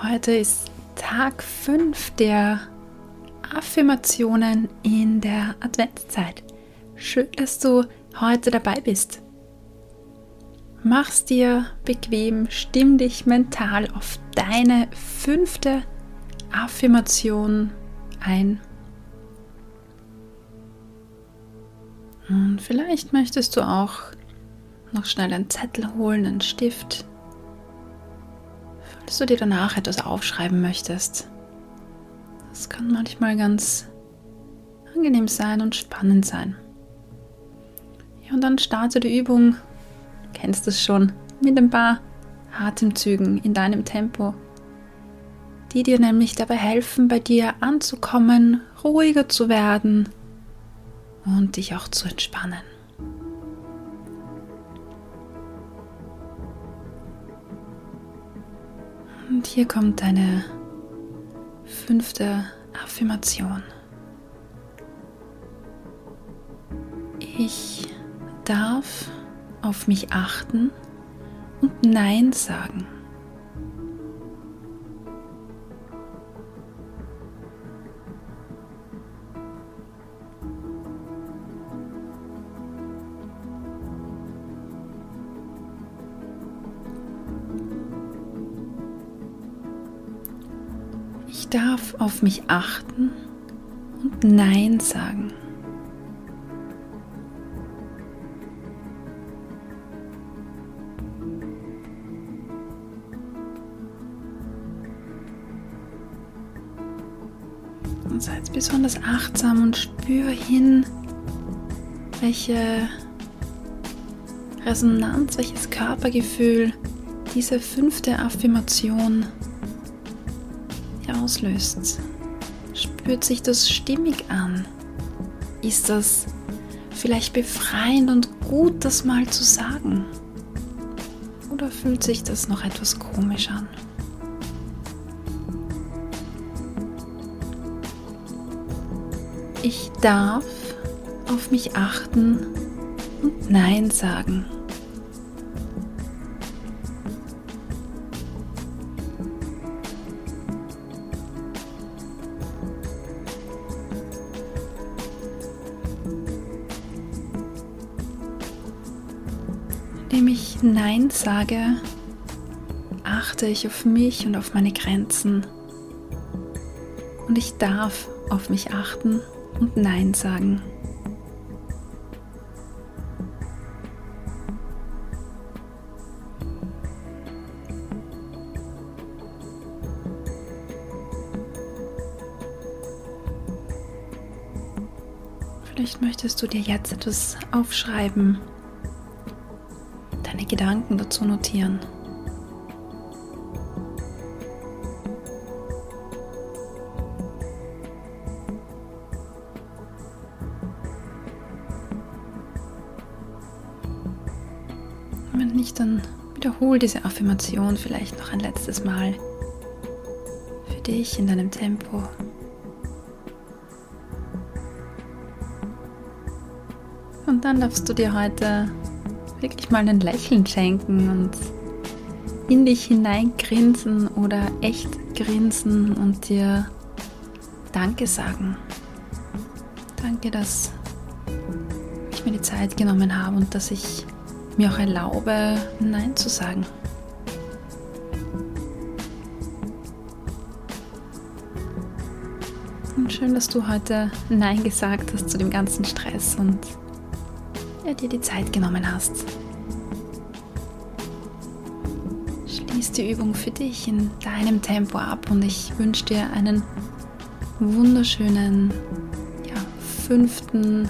Heute ist Tag 5 der Affirmationen in der Adventszeit. Schön, dass du heute dabei bist. Mach's dir bequem, stimm dich mental auf deine fünfte Affirmation ein. Und vielleicht möchtest du auch noch schnell einen Zettel holen, einen Stift, falls du dir danach etwas aufschreiben möchtest. Das kann manchmal ganz angenehm sein und spannend sein. Ja, und dann starte die Übung, du kennst es schon, mit ein paar Atemzügen in deinem Tempo, die dir nämlich dabei helfen, bei dir anzukommen, ruhiger zu werden und dich auch zu entspannen. Und hier kommt deine fünfte Affirmation. Ich darf auf mich achten und Nein sagen. Darf auf mich achten und Nein sagen. Und sei jetzt besonders achtsam und spür hin, welche Resonanz, welches Körpergefühl diese fünfte Affirmation auslöst. Spürt sich das stimmig an? Ist das vielleicht befreiend und gut, das mal zu sagen? Oder fühlt sich das noch etwas komisch an? Ich darf auf mich achten und Nein sagen. Indem ich Nein sage, achte ich auf mich und auf meine Grenzen. Und ich darf auf mich achten und Nein sagen. Vielleicht möchtest du dir jetzt etwas aufschreiben, Gedanken dazu notieren. Wenn nicht, dann wiederhol diese Affirmation vielleicht noch ein letztes Mal für dich in deinem Tempo. Und dann darfst du dir heute wirklich mal ein Lächeln schenken und in dich hineingrinsen oder echt grinsen und dir Danke sagen. Danke, dass ich mir die Zeit genommen habe und dass ich mir auch erlaube, Nein zu sagen. Und schön, dass du heute Nein gesagt hast zu dem ganzen Stress und ja, dir die Zeit genommen hast. Schließ die Übung für dich in deinem Tempo ab und ich wünsche dir einen wunderschönen ja, fünften